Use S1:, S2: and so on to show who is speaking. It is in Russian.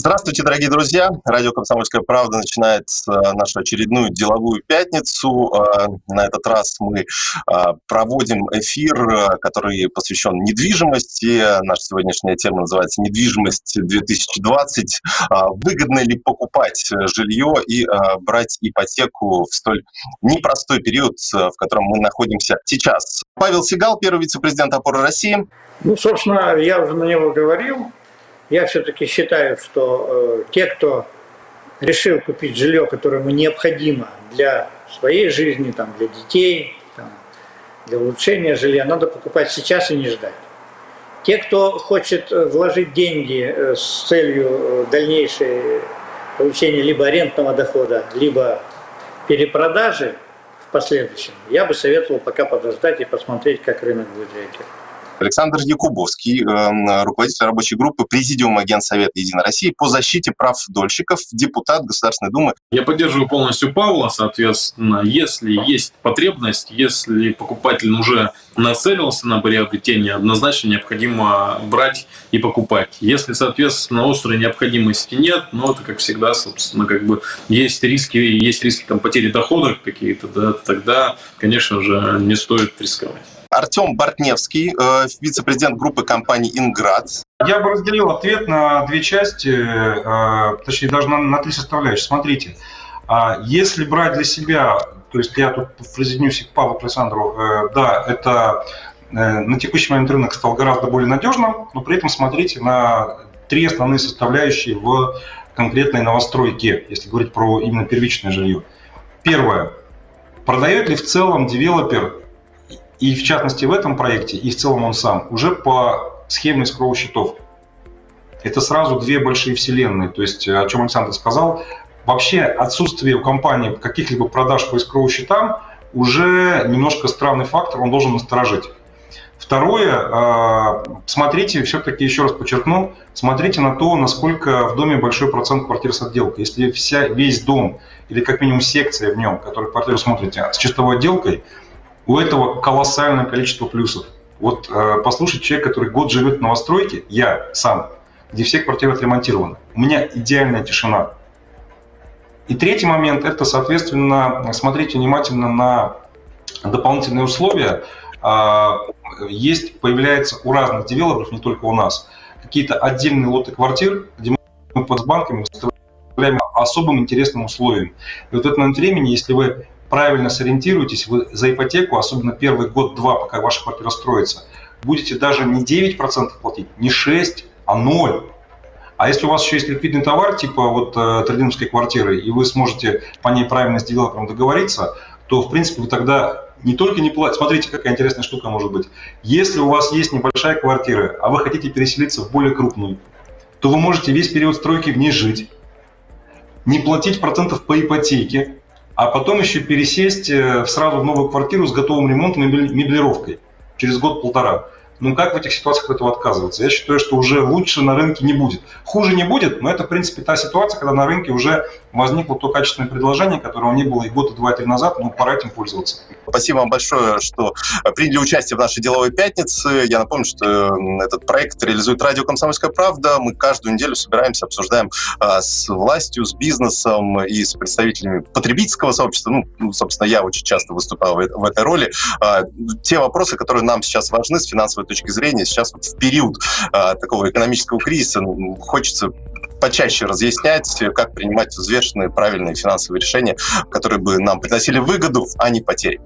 S1: Здравствуйте, дорогие друзья. Радио «Комсомольская правда» начинает э, нашу очередную деловую пятницу. Э, на этот раз мы э, проводим эфир, который посвящен недвижимости. Наша сегодняшняя тема называется «Недвижимость 2020». Выгодно ли покупать жилье и брать ипотеку в столь непростой период, в котором мы находимся сейчас? Павел Сигал, первый вице-президент «Опоры России».
S2: Ну, собственно, я уже на него говорил. Я все-таки считаю, что э, те, кто решил купить жилье, которое ему необходимо для своей жизни, там, для детей, там, для улучшения жилья, надо покупать сейчас и не ждать. Те, кто хочет э, вложить деньги э, с целью дальнейшей получения либо арендного дохода, либо перепродажи в последующем, я бы советовал пока подождать и посмотреть, как рынок будет реагировать.
S1: Александр Якубовский, эм, руководитель рабочей группы Президиума Генсовета Единой России по защите прав дольщиков, депутат Государственной Думы.
S3: Я поддерживаю полностью Павла, соответственно, если есть потребность, если покупатель уже нацелился на приобретение, однозначно необходимо брать и покупать. Если, соответственно, острой необходимости нет, ну, это, как всегда, собственно, как бы есть риски, есть риски там, потери дохода какие-то, да, тогда, конечно же, не стоит рисковать.
S1: Артем Бортневский, э, вице-президент группы компании «Инград».
S4: Я бы разделил ответ на две части, э, точнее даже на, на три составляющие. Смотрите, а если брать для себя, то есть я тут присоединюсь к Павлу Александру, э, да, это на текущий момент рынок стал гораздо более надежным, но при этом смотрите на три основные составляющие в конкретной новостройке, если говорить про именно первичное жилье. Первое. Продает ли в целом девелопер и в частности в этом проекте, и в целом он сам, уже по схеме скроу счетов. Это сразу две большие вселенные. То есть, о чем Александр сказал, вообще отсутствие у компании каких-либо продаж по скроу счетам уже немножко странный фактор, он должен насторожить. Второе, а, смотрите, все-таки еще раз подчеркну, смотрите на то, насколько в доме большой процент квартир с отделкой. Если вся, весь дом или как минимум секция в нем, которую квартиру смотрите, с чистовой отделкой – у этого колоссальное количество плюсов. Вот э, послушать человек, который год живет в новостройке, я сам, где все квартиры отремонтированы. У меня идеальная тишина. И третий момент – это, соответственно, смотрите внимательно на дополнительные условия. Э, есть, появляется у разных девелоперов, не только у нас, какие-то отдельные лоты квартир, где мы под банками выставляем особым интересным условием. И вот в этот момент времени, если вы правильно сориентируетесь, вы за ипотеку, особенно первый год-два, пока ваша квартира строится, будете даже не 9% платить, не 6%, а 0%. А если у вас еще есть ликвидный товар, типа вот э, трейдинговской квартиры, и вы сможете по ней правильно с девелопером договориться, то, в принципе, вы тогда не только не платите. Смотрите, какая интересная штука может быть. Если у вас есть небольшая квартира, а вы хотите переселиться в более крупную, то вы можете весь период стройки в ней жить, не платить процентов по ипотеке, а потом еще пересесть э, сразу в новую квартиру с готовым ремонтом и меблировкой через год-полтора. Ну как в этих ситуациях от этого отказываться? Я считаю, что уже лучше на рынке не будет. Хуже не будет, но это, в принципе, та ситуация, когда на рынке уже возникло то качественное предложение, которого не было и год, и два, и три назад, ну пора этим пользоваться.
S1: Спасибо вам большое, что приняли участие в нашей деловой пятнице. Я напомню, что этот проект реализует радио «Комсомольская правда». Мы каждую неделю собираемся, обсуждаем а, с властью, с бизнесом и с представителями потребительского сообщества. Ну, ну собственно, я очень часто выступал в этой роли. А, те вопросы, которые нам сейчас важны с финансовой точки зрения. Сейчас в период а, такого экономического кризиса хочется почаще разъяснять, как принимать взвешенные, правильные финансовые решения, которые бы нам приносили выгоду, а не потери.